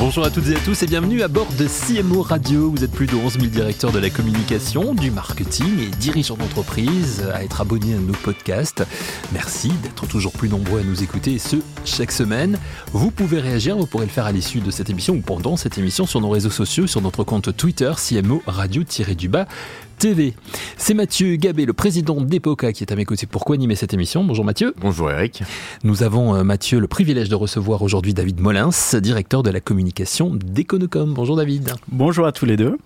Bonjour à toutes et à tous et bienvenue à bord de CMO Radio. Vous êtes plus de 11 000 directeurs de la communication, du marketing et dirigeants d'entreprise à être abonnés à nos podcasts. Merci d'être toujours plus nombreux à nous écouter et ce, chaque semaine. Vous pouvez réagir, vous pourrez le faire à l'issue de cette émission ou pendant cette émission sur nos réseaux sociaux, sur notre compte Twitter CMO Radio-du-bas TV. C'est Mathieu Gabé, le président d'Epoca, qui est à mes côtés pour animer cette émission. Bonjour Mathieu. Bonjour Eric. Nous avons, euh, Mathieu, le privilège de recevoir aujourd'hui David Molins, directeur de la communication d'Econocom. Bonjour David. Bonjour à tous les deux.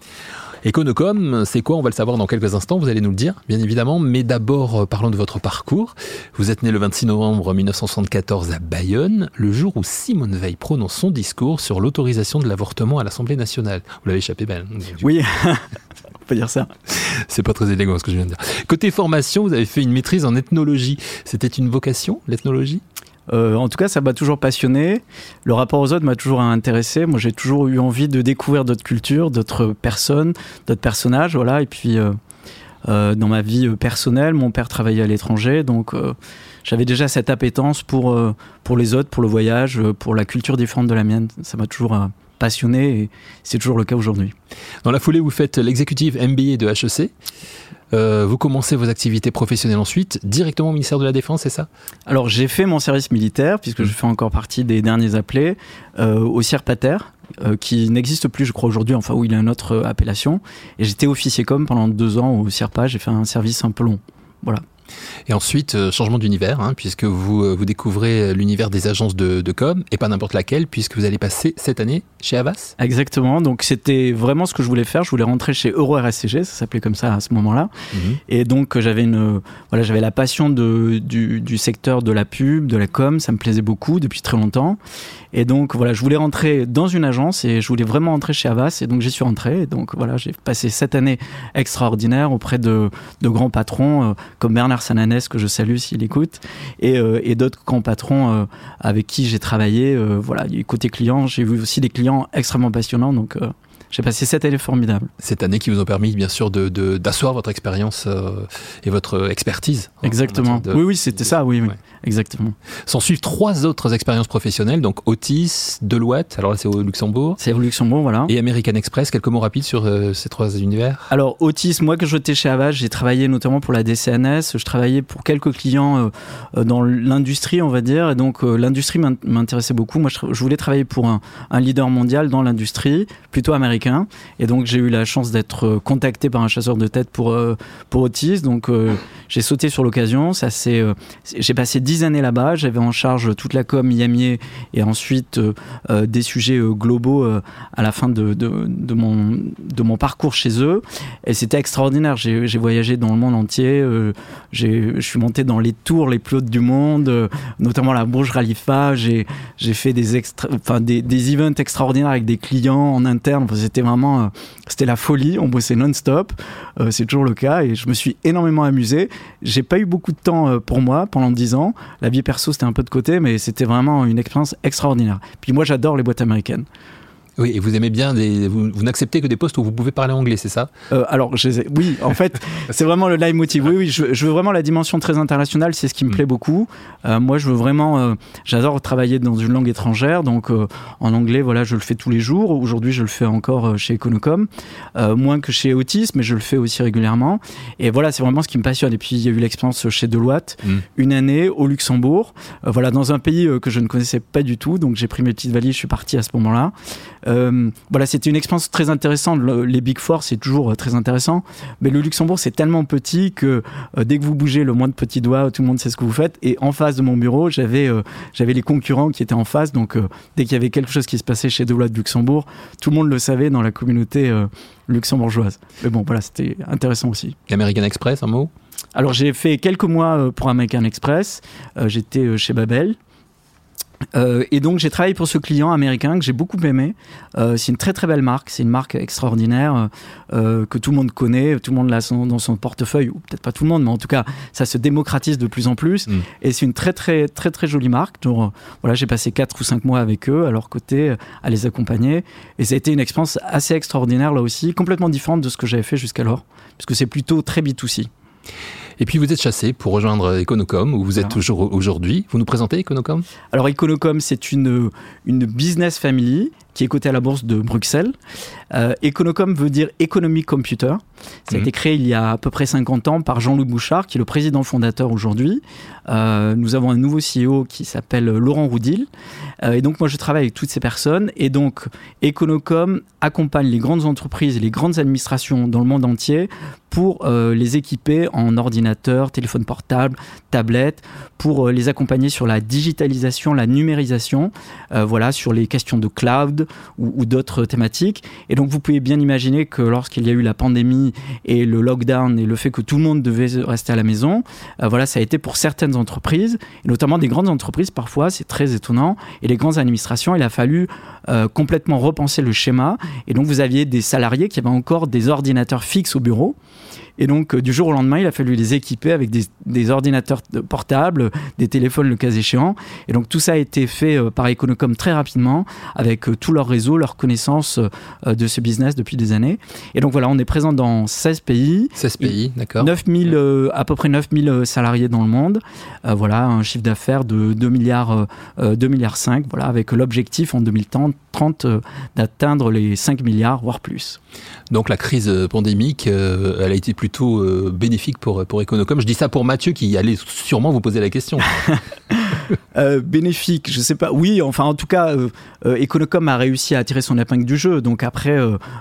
Econocom, c'est quoi? On va le savoir dans quelques instants, vous allez nous le dire, bien évidemment. Mais d'abord, euh, parlons de votre parcours. Vous êtes né le 26 novembre 1974 à Bayonne, le jour où Simone Veil prononce son discours sur l'autorisation de l'avortement à l'Assemblée nationale. Vous l'avez échappé, Ben Oui, peut dire ça. C'est pas très élégant ce que je viens de dire. Côté formation, vous avez fait une maîtrise en ethnologie. C'était une vocation, l'ethnologie? Euh, en tout cas, ça m'a toujours passionné. Le rapport aux autres m'a toujours intéressé. Moi, j'ai toujours eu envie de découvrir d'autres cultures, d'autres personnes, d'autres personnages. Voilà. Et puis, euh, euh, dans ma vie personnelle, mon père travaillait à l'étranger, donc j'avais déjà cette appétence pour pour les autres, pour le voyage, pour la culture différente de la mienne. Ça m'a toujours passionné et c'est toujours le cas aujourd'hui. Dans la foulée, vous faites l'exécutive MBA de HEC. Euh, vous commencez vos activités professionnelles ensuite directement au ministère de la Défense, c'est ça? Alors j'ai fait mon service militaire, puisque mmh. je fais encore partie des derniers appelés, euh, au CIRPATER, euh, qui n'existe plus, je crois, aujourd'hui, enfin où il a une autre appellation. Et j'étais officier com pendant deux ans au CIRPA, j'ai fait un service un peu long. Voilà. Et ensuite, euh, changement d'univers, hein, puisque vous, euh, vous découvrez l'univers des agences de, de, com, et pas n'importe laquelle, puisque vous allez passer cette année chez Avas. Exactement, donc c'était vraiment ce que je voulais faire. Je voulais rentrer chez Euro RSCG, ça s'appelait comme ça à ce moment-là. Mhm. Et donc j'avais une, voilà, j'avais la passion de, du, du secteur de la pub, de la com, ça me plaisait beaucoup depuis très longtemps. Et donc voilà, je voulais rentrer dans une agence et je voulais vraiment rentrer chez Avas et donc j'y suis rentré. Et donc voilà, j'ai passé cette année extraordinaire auprès de, de grands patrons euh, comme Bernard Sananès que je salue s'il écoute et, euh, et d'autres grands patrons euh, avec qui j'ai travaillé. voilà, côté client, j'ai vu aussi des clients extrêmement passionnants. Donc j'ai passé cette année formidable. Cette année qui vous a permis, bien sûr, d'asseoir de, votre expérience euh, et votre expertise. Exactement. Oui, oui, c'était ça, oui, oui. Exactement. S'en suivent trois autres expériences professionnelles, donc Otis, Deloitte, alors là c'est au Luxembourg. C'est au Luxembourg, voilà. Et American Express, quelques mots rapides sur euh, ces trois univers Alors Otis, moi que j'étais chez Avage, j'ai travaillé notamment pour la DCNS, je travaillais pour quelques clients euh, dans l'industrie, on va dire, et donc l'industrie m'intéressait beaucoup. Moi je, voulais travailler pour un, un leader mondial dans l'industrie, plutôt américain et donc j'ai eu la chance d'être euh, contacté par un chasseur de tête pour, euh, pour Otis. Donc euh, j'ai sauté sur l'occasion. Ça j'ai passé dix années là-bas. J'avais en charge toute la com Yamier et ensuite des sujets globaux à la fin de, de, de, mon, de mon parcours chez eux. Et c'était extraordinaire. J'ai, voyagé dans le monde entier. je suis monté dans les tours les plus hautes du monde, notamment la Burj Khalifa. J'ai, j'ai fait des, extra, des, events extraordinaires avec des clients en interne. C'était vraiment, euh, c'était la folie. On bossait non-stop. Euh, c'est toujours le cas et je me suis énormément amusé. J'ai pas eu beaucoup de temps euh, pour moi pendant dix ans. La vie perso, c'était un peu de côté, mais c'était vraiment une expérience extraordinaire. Puis moi, j'adore les boîtes américaines. Oui, et vous aimez bien des. Vous, n'acceptez que des postes où vous pouvez parler anglais, c'est ça? Euh, Alors, je, oui, en fait, c'est vraiment le leitmotiv. Oui, oui, je, veux vraiment la dimension très internationale, c'est ce qui me mm. plaît beaucoup. Euh, moi, je veux vraiment. Euh, j'adore travailler dans une langue étrangère, donc en anglais, voilà, je le fais tous les jours. Aujourd'hui, je le fais encore chez Econocom, moins que chez Otis, mais je le fais aussi régulièrement. Et voilà, c'est vraiment ce qui me passionne. Et puis, il y a eu l'expérience chez Deloitte, mm. une année au Luxembourg, voilà, dans un pays que je ne connaissais pas du tout. Donc, j'ai pris mes petites valises, je suis parti à ce moment-là. Euh, voilà, c'était une expérience très intéressante. les Big Four, c'est toujours euh, très intéressant. Mais le Luxembourg, c'est tellement petit que euh, dès que vous bougez le moins de petits doigts, tout le monde sait ce que vous faites. Et en face de mon bureau, j'avais j'avais les concurrents qui étaient en face. Donc, dès qu'il y avait quelque chose qui se passait chez Deloitte Luxembourg, tout le monde le savait dans la communauté luxembourgeoise. Mais bon, voilà, c'était intéressant aussi. American Express, un mot? Alors j'ai fait quelques mois pour American Express. J'étais chez Babel. Euh, et donc j'ai travaillé pour ce client américain que j'ai beaucoup aimé. Euh, c'est une très très belle marque, c'est une marque extraordinaire euh, que tout le monde connaît, tout le monde l'a dans son portefeuille, ou peut-être pas tout le monde, mais en tout cas ça se démocratise de plus en plus. Mm. Et c'est une très très très très jolie marque. Donc, voilà, j'ai passé 4 ou 5 mois avec eux à leur côté, à les accompagner. Et ça a été une expérience assez extraordinaire là aussi, complètement différente de ce que j'avais fait jusqu'alors, puisque c'est plutôt très B2C. Et puis vous êtes chassé pour rejoindre Econocom, où vous êtes toujours aujourd'hui. Vous nous présentez Econocom? Alors Econocom, c'est une, une business family qui est coté à la bourse de Bruxelles. Euh, Econocom veut dire Economic Computer. Ça a mhm. été créé il y a à peu près 50 ans par Jean-Louis Bouchard, qui est le président fondateur aujourd'hui. Euh, nous avons un nouveau CEO qui s'appelle Laurent Roudil. Euh, et donc moi je travaille avec toutes ces personnes. Et donc Econocom accompagne les grandes entreprises et les grandes administrations dans le monde entier pour euh, les équiper en ordinateur, téléphone portable, tablette, pour les accompagner sur la digitalisation, la numérisation, voilà, sur les questions de cloud ou, d'autres thématiques. Et donc vous pouvez bien imaginer que lorsqu'il y a eu la pandémie et le lockdown et le fait que tout le monde devait rester à la maison, voilà, ça a été pour certaines entreprises, notamment des grandes entreprises parfois, c'est très étonnant, et les grandes administrations, il a fallu complètement repenser le schéma. Et donc vous aviez des salariés qui avaient encore des ordinateurs fixes au bureau. Et donc, euh, du jour au lendemain, il a fallu les équiper avec des, ordinateurs portables, des téléphones le cas échéant. Et donc, tout ça a été fait euh, par Econocom très rapidement, avec euh, tout leur réseau, leur connaissance de ce business depuis des années. Et donc, voilà, on est présent dans 16 pays. 16 pays, d'accord. 9000, à peu près 9000 salariés dans le monde. voilà, un chiffre d'affaires de 2 milliards, 2 milliards 5, voilà, avec l'objectif en 2030 d'atteindre les 5 milliards, voire plus. Donc la crise pandémique, elle a été plutôt euh, bénéfique pour, pour Econocom. Je dis ça pour Mathieu qui allait sûrement vous poser la question. Euh, bénéfique, je sais pas. Oui, enfin en tout cas, euh, Econocom a réussi à attirer son épingle du jeu. Donc après,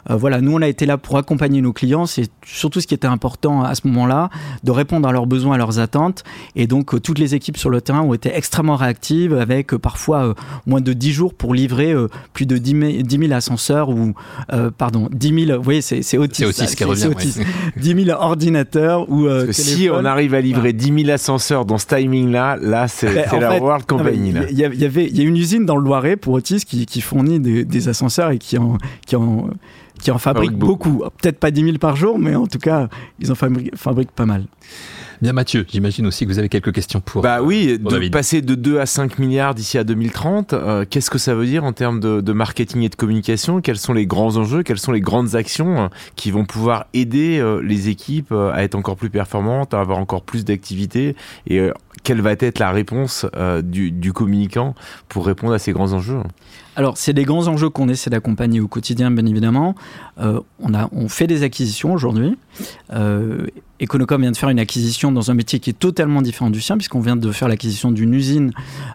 voilà, nous on a été là pour accompagner nos clients. C'est surtout ce qui était important à ce moment-là, de répondre à leurs besoins, à leurs attentes. Et donc toutes les équipes sur le terrain ont été extrêmement réactives, avec parfois moins de 10 jours pour livrer plus de 10 000, ascenseurs ou pardon 10 000. Vous voyez, c'est autiste. C'est ce qui revient. 10 000 ordinateur ou euh, si on arrive à livrer 10 000 ascenseurs dans ce timing-là, là, c'est ben, la World Company. Il y, avait, il y a une usine dans le Loiret pour Otis qui, qui fournit des, des, ascenseurs et qui en, qui en, qui en fabrique beaucoup. Peut-être pas 10 000 par jour, mais en tout cas, ils en fabriquent pas mal. Bien Mathieu, j'imagine aussi que vous avez quelques questions pour. Bah oui, de passer de 2 à 5 milliards d'ici à 2030, euh, qu'est-ce que ça veut dire en termes de, marketing et de communication? Quels sont les grands enjeux? Quelles sont les grandes actions euh, qui vont pouvoir aider euh, les équipes à être encore plus performantes, à avoir encore plus d'activités? Et quelle va être la réponse du, du communicant pour répondre à ces grands enjeux? Alors, c'est des grands enjeux qu'on essaie d'accompagner au quotidien, bien évidemment. Euh, on, a, on fait des acquisitions aujourd'hui. Euh, Econocom vient de faire une acquisition dans un métier qui est totalement différent du sien, puisqu'on vient de faire l'acquisition d'une usine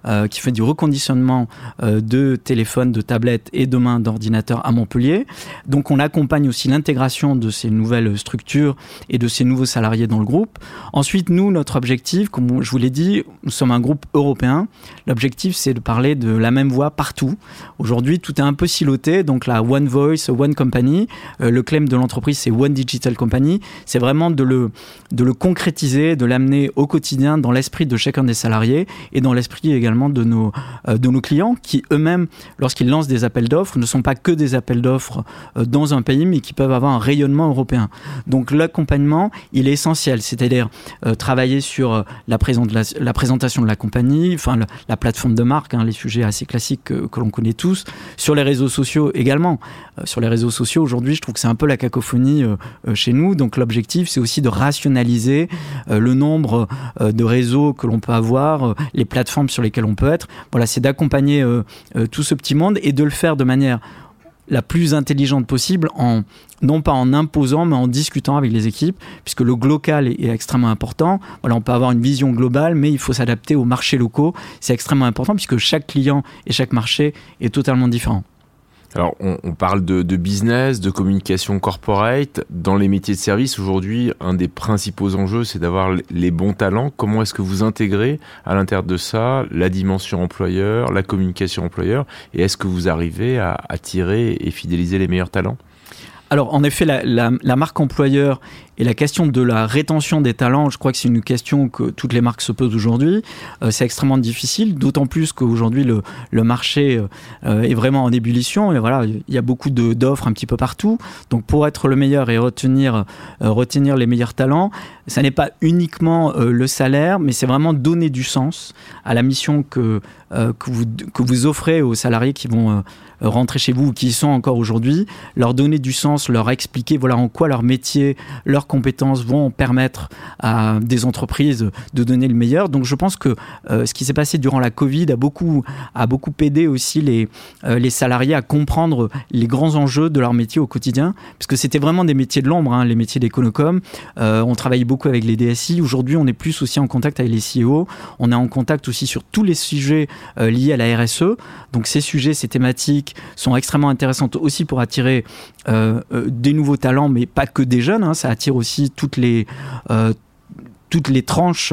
euh, qui fait du reconditionnement euh, de téléphones, de tablettes et demain d'ordinateurs à Montpellier. Donc, on accompagne aussi l'intégration de ces nouvelles structures et de ces nouveaux salariés dans le groupe. Ensuite, nous, notre objectif, comme je vous l'ai dit, nous sommes un groupe européen. L'objectif, c'est de parler de la même voix partout. Aujourd'hui, tout est un peu siloté, donc la One Voice, One Company, euh, le claim de l'entreprise, c'est One Digital Company. C'est vraiment de le, de le concrétiser, de l'amener au quotidien dans l'esprit de chacun des salariés et dans l'esprit également de nos, euh, de nos clients qui eux-mêmes, lorsqu'ils lancent des appels d'offres, ne sont pas que des appels d'offres euh, dans un pays, mais qui peuvent avoir un rayonnement européen. Donc l'accompagnement, il est essentiel, c'est-à-dire travailler sur la, la, présentation de la compagnie, enfin la, plateforme de marque, hein, les sujets assez classiques que, l'on connaît tous sur les réseaux sociaux également. Euh, sur les réseaux sociaux, aujourd'hui, je trouve que c'est un peu la cacophonie euh, euh, chez nous. Donc l'objectif, c'est aussi de rationaliser le nombre de réseaux que l'on peut avoir, les plateformes sur lesquelles on peut être. Voilà, c'est d'accompagner tout ce petit monde et de le faire de manière la plus intelligente possible en non pas en imposant mais en discutant avec les équipes puisque le local est, extrêmement important. On peut avoir une vision globale mais il faut s'adapter aux marchés locaux. C'est extrêmement important puisque chaque client et chaque marché est totalement différent alors, on, parle de, business, de communication corporate. Dans les métiers de service, aujourd'hui, un des principaux enjeux, c'est d'avoir les bons talents. Comment est-ce que vous intégrez à l'intérieur de ça la dimension employeur, la communication employeur? Et est-ce que vous arrivez à attirer et fidéliser les meilleurs talents? Alors, en effet, la, la, marque employeur et la question de la rétention des talents, je crois que c'est une question que toutes les marques se posent aujourd'hui. Euh, c'est extrêmement difficile, d'autant plus qu'aujourd'hui, le, le, marché euh, est vraiment en ébullition. Et voilà, il y a beaucoup d'offres un petit peu partout. Donc, pour être le meilleur et retenir, euh, retenir les meilleurs talents, ça n'est pas uniquement le salaire, mais c'est vraiment donner du sens à la mission que, que, vous, que vous offrez aux salariés qui vont rentrer chez vous ou qui y sont encore aujourd'hui, leur donner du sens, leur expliquer voilà en quoi leur métier, leurs compétences vont permettre à des entreprises de donner le meilleur. Donc je pense que euh, ce qui s'est passé durant la Covid a beaucoup, a beaucoup aidé aussi les, euh, les salariés à comprendre les grands enjeux de leur métier au quotidien, puisque c'était vraiment des métiers de l'ombre, hein, les métiers d'éconocom. Euh, on travaillait beaucoup avec les DSI. Aujourd'hui, on est plus aussi en contact avec les CEO. On est en contact aussi sur tous les sujets liés à la RSE. Donc ces sujets, ces thématiques sont extrêmement intéressantes aussi pour attirer euh, euh, des nouveaux talents, mais pas que des jeunes. Hein. ça attire aussi toutes les euh, toutes les tranches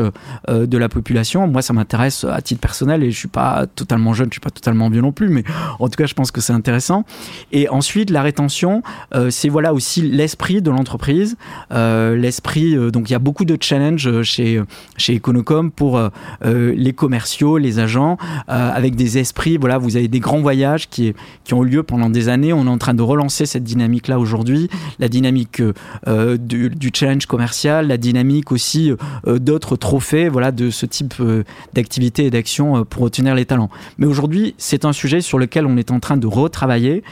euh, de la population. Moi, ça m'intéresse à titre personnel et je suis pas totalement jeune, je suis pas totalement vieux non plus, mais en tout cas, je pense que c'est intéressant. Et ensuite, la rétention, euh, c'est voilà aussi l'esprit de l'entreprise, euh, l'esprit. donc, il y a beaucoup de challenges chez chez Econocom pour les commerciaux, les agents, avec des esprits. Voilà, vous avez des grands voyages qui qui ont eu lieu pendant des années. On est en train de relancer cette dynamique là aujourd'hui, la dynamique du, challenge commercial, la dynamique aussi d'autres trophées voilà, de ce type euh, d'activité et d'action euh, pour retenir les talents. Mais aujourd'hui, c'est un sujet sur lequel on est en train de retravailler,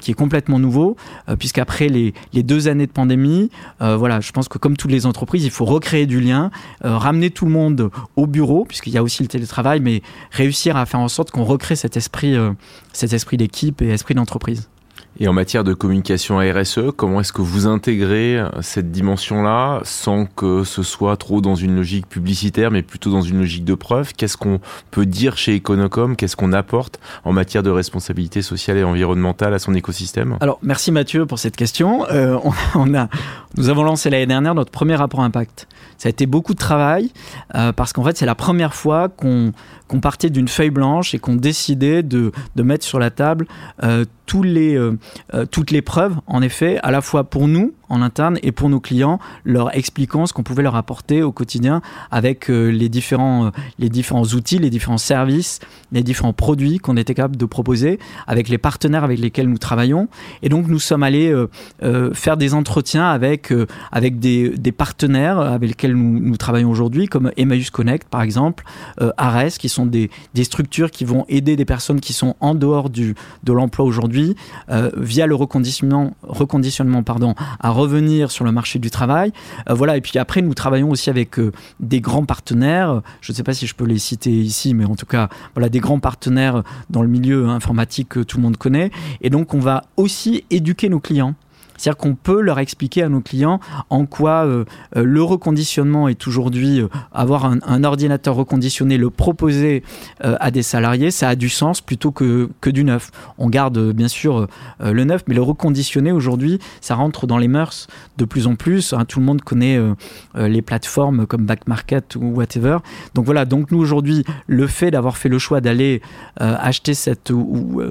qui est complètement nouveau, puisqu'après les, les, deux années de pandémie, voilà, je pense que comme toutes les entreprises, il faut recréer du lien, ramener tout le monde au bureau, puisqu'il y a aussi le télétravail, mais réussir à faire en sorte qu'on recrée cet esprit, cet esprit d'équipe et esprit d'entreprise. Et en matière de communication RSE, comment est-ce que vous intégrez euh, cette dimension-là sans que ce soit trop dans une logique publicitaire, mais plutôt dans une logique de preuve? Qu'est-ce qu'on peut dire chez Econocom? Qu'est-ce qu'on apporte en matière de responsabilité sociale et environnementale à son écosystème? Alors, merci Mathieu pour cette question. Euh, on, a, nous avons lancé l'année dernière notre premier rapport impact. Ça a été beaucoup de travail euh, parce qu'en fait, c'est la première fois qu'on partait d'une feuille blanche et qu'on décidait de, mettre sur la table tous les, euh, euh, toutes les preuves, en effet, à la fois pour nous, en interne et pour nos clients, leur expliquant ce qu'on pouvait leur apporter au quotidien avec euh, les, différents, euh, les différents outils, les différents services, les différents produits qu'on était capable de proposer avec les partenaires avec lesquels nous travaillons. Et donc nous sommes allés euh, faire des entretiens avec, avec des, partenaires avec lesquels nous, travaillons aujourd'hui, comme Emmaüs Connect par exemple, Ares, qui sont des, structures qui vont aider des personnes qui sont en dehors du, de l'emploi aujourd'hui via le reconditionnement, reconditionnement pardon, revenir sur le marché du travail. Euh, voilà, et puis après, nous travaillons aussi avec euh, des grands partenaires. Je ne sais pas si je peux les citer ici, mais en tout cas, voilà, des grands partenaires dans le milieu informatique que tout le monde connaît. Et donc, on va aussi éduquer nos clients. C'est-à-dire qu'on peut leur expliquer à nos clients en quoi euh, euh, le reconditionnement est aujourd'hui euh, avoir un, ordinateur reconditionné, le proposer à des salariés, ça a du sens plutôt que, que du neuf. On garde bien sûr le neuf, mais le reconditionné aujourd'hui, ça rentre dans les mœurs de plus en plus. Hein. tout le monde connaît les plateformes comme Back Market ou whatever. Donc voilà, donc nous aujourd'hui, le fait d'avoir fait le choix d'aller acheter cette, ou,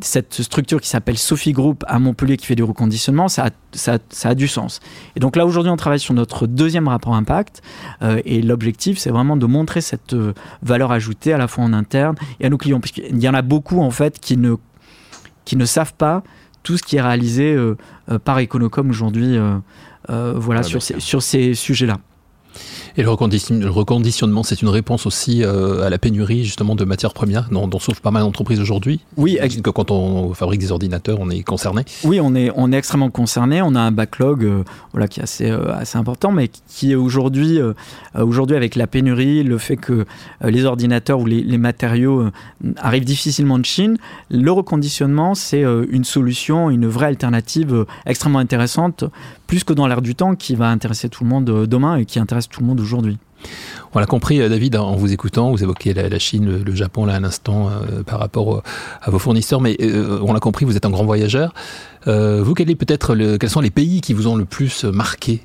cette structure qui s'appelle Sophie Group à Montpellier qui fait du reconditionnement, ça a, ça, ça a, du sens. Et donc là, aujourd'hui, on travaille sur notre deuxième rapport impact. Euh, et l'objectif, c'est vraiment de montrer cette euh, valeur ajoutée à la fois en interne et à nos clients. Puisqu'il y en a beaucoup, en fait, qui ne, qui ne savent pas tout ce qui est réalisé euh, par Econocom aujourd'hui voilà, sur, ces, sur ces sujets-là. Et le, reconditionnement, c'est une réponse aussi euh, à la pénurie justement de matières premières dont, dont souffrent pas mal d'entreprises aujourd'hui. Oui, que quand on fabrique des ordinateurs, on est concerné. Oui, on est, on est extrêmement concerné. On a un backlog euh, voilà, qui est assez, euh, assez important, mais qui est aujourd'hui, aujourd'hui avec la pénurie, le fait que les ordinateurs ou les, les matériaux arrivent difficilement de Chine, le reconditionnement, c'est une solution, une vraie alternative extrêmement intéressante, plus que dans l'air du temps, qui va intéresser tout le monde demain et qui intéresse tout le monde aujourd'hui. On l'a compris, euh, David, en vous écoutant, vous évoquez la, Chine, le, Japon là à l'instant euh, par rapport à vos fournisseurs, mais euh, on l'a compris, vous êtes un grand voyageur. vous, est peut-être quels sont les pays qui vous ont le plus marqué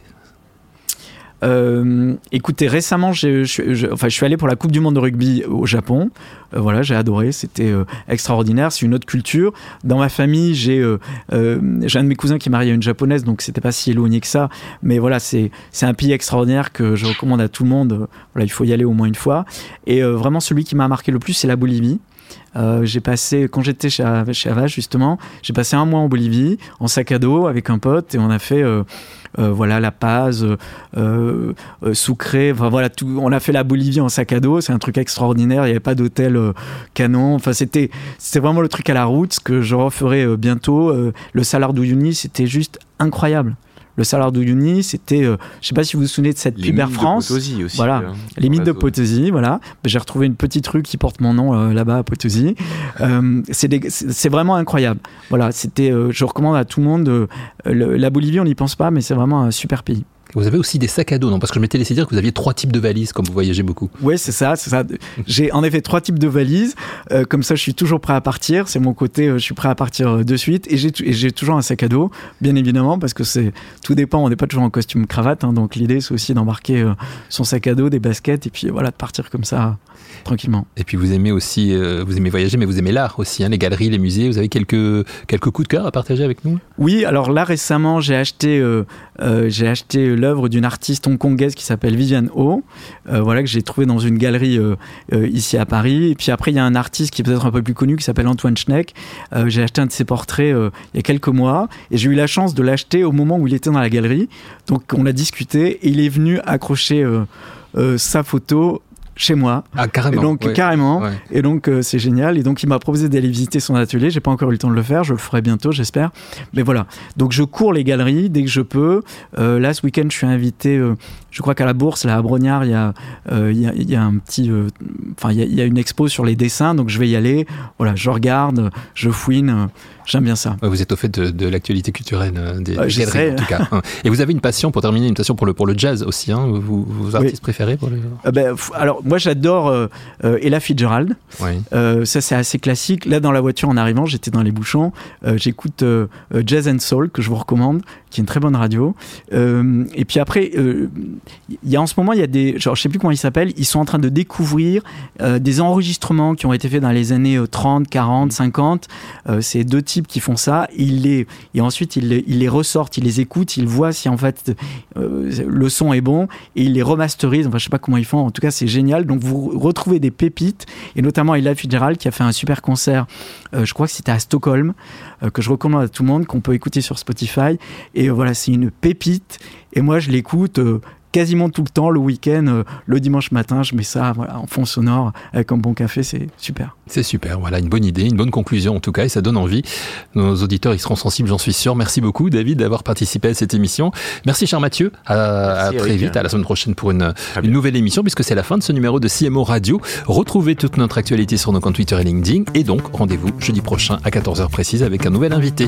Euh, écoutez, récemment, je, enfin, je suis allé pour la Coupe du Monde de rugby au Japon. Euh, voilà, j'ai adoré, c'était euh, extraordinaire. C'est une autre culture. Dans ma famille, j'ai un de mes cousins qui est marié à une japonaise, donc c'était pas si éloigné que ça. Mais voilà, c'est c'est un pays extraordinaire que je recommande à tout le monde. Voilà, il faut y aller au moins une fois. Et vraiment, celui qui m'a marqué le plus, c'est la Bolivie. Euh, j'ai passé, quand j'étais chez, chez justement, j'ai passé un mois en Bolivie en sac à dos avec un pote et on a fait euh, euh, voilà La Paz, Sucré, enfin voilà tout, on a fait la Bolivie en sac à dos, c'est un truc extraordinaire, il n'y avait pas d'hôtel canon, enfin c'était c'était vraiment le truc à la route, ce que je referai bientôt. le Salar d'Uyuni, c'était juste incroyable le salaire d'Uyuni, c'était, euh, je sais pas si vous vous souvenez de cette pub Air France. aussi, voilà, hein, les de Potosi, voilà. J'ai retrouvé une petite rue qui porte mon nom euh, là-bas à Potosi. Euh, c'est vraiment incroyable. Voilà, c'était, je recommande à tout le monde. la Bolivie, on n'y pense pas, mais c'est vraiment un super pays. Vous avez aussi des sacs à dos, non? Parce que je m'étais laissé dire que vous aviez trois types de valises, comme vous voyagez beaucoup. Oui, c'est ça, c'est ça. J'ai en effet trois types de valises. Euh, comme ça, je suis toujours prêt à partir. C'est mon côté, euh, je suis prêt à partir euh, de suite. Et j'ai toujours un sac à dos, bien évidemment, parce que c'est tout dépend. On n'est pas toujours en costume cravate, hein, donc l'idée c'est aussi d'embarquer son sac à dos, des baskets, et puis voilà, de partir comme ça tranquillement. Et puis vous aimez aussi, vous aimez voyager, mais vous aimez l'art aussi, hein, les galeries, les musées. Vous avez quelques quelques coups de cœur à partager avec nous? Oui, alors là récemment, j'ai acheté j'ai acheté l'œuvre d'une artiste hongkongaise qui s'appelle Viviane Ho, euh, voilà, que j'ai trouvé dans une galerie euh, euh, ici à Paris. Et puis après, il y a un artiste qui est peut-être un peu plus connu qui s'appelle Antoine Schneck. j'ai acheté un de ses portraits il y a quelques mois et j'ai eu la chance de l'acheter au moment où il était dans la galerie. Donc on a discuté et il est venu accrocher sa photo chez moi. Ah, carrément. Et donc, carrément. Et donc, euh, c'est génial. Et donc, il m'a proposé d'aller visiter son atelier. J'ai pas encore eu le temps de le faire. Je le ferai bientôt, j'espère. Mais voilà. Donc, je cours les galeries dès que je peux. Euh, là, ce week-end, je suis invité, euh, je crois qu'à la Bourse, là, à Brognard, il y a, il y a, il y a un petit, enfin, il, il y, a une expo sur les dessins. Donc, je vais y aller. Voilà, je regarde, je fouine. J'aime bien ça. Vous êtes au fait de, l'actualité culturelle euh, des, galeries, en tout cas. Et vous avez une passion, pour terminer, une passion pour le, pour le jazz aussi, hein vous, vos artistes préférés pour le... Euh, ben, Alors, moi, j'adore euh, Ella Fitzgerald. ça, c'est assez classique. Là, dans la voiture, en arrivant, j'étais dans les bouchons. J'écoute Jazz and Soul, que je vous recommande, qui est une très bonne radio. et puis après, il y a en ce moment, il y a des... Genre, je sais plus comment ils s'appellent. Ils sont en train de découvrir des enregistrements qui ont été faits dans les années 30, 40, 50. c'est deux qui font ça, il les, et ensuite ils les, il les ressortent, ils les écoutent, ils voient si en fait euh, le son est bon et ils les remasterisent. Enfin, je sais pas comment ils font. En tout cas, c'est génial. Donc vous retrouvez des pépites et notamment Ella Fitzgerald qui a fait un super concert. Euh, je crois que c'était à Stockholm euh, que je recommande à tout le monde qu'on peut écouter sur Spotify. Et voilà, c'est une pépite. Et moi, je l'écoute quasiment tout le temps, le week-end, euh, le dimanche matin, je mets ça en fond sonore avec un bon café, c'est super. C'est super, voilà, une bonne idée, une bonne conclusion en tout cas, et ça donne envie. Nos auditeurs, ils seront sensibles, j'en suis sûr. Merci beaucoup, David, d'avoir participé à cette émission. Merci, cher Mathieu. À, très vite, à la semaine prochaine pour une, une nouvelle émission, puisque c'est la fin de ce numéro de CMO Radio. Retrouvez toute notre actualité sur nos comptes Twitter et LinkedIn, et donc rendez-vous jeudi prochain à 14h précise avec un nouvel invité.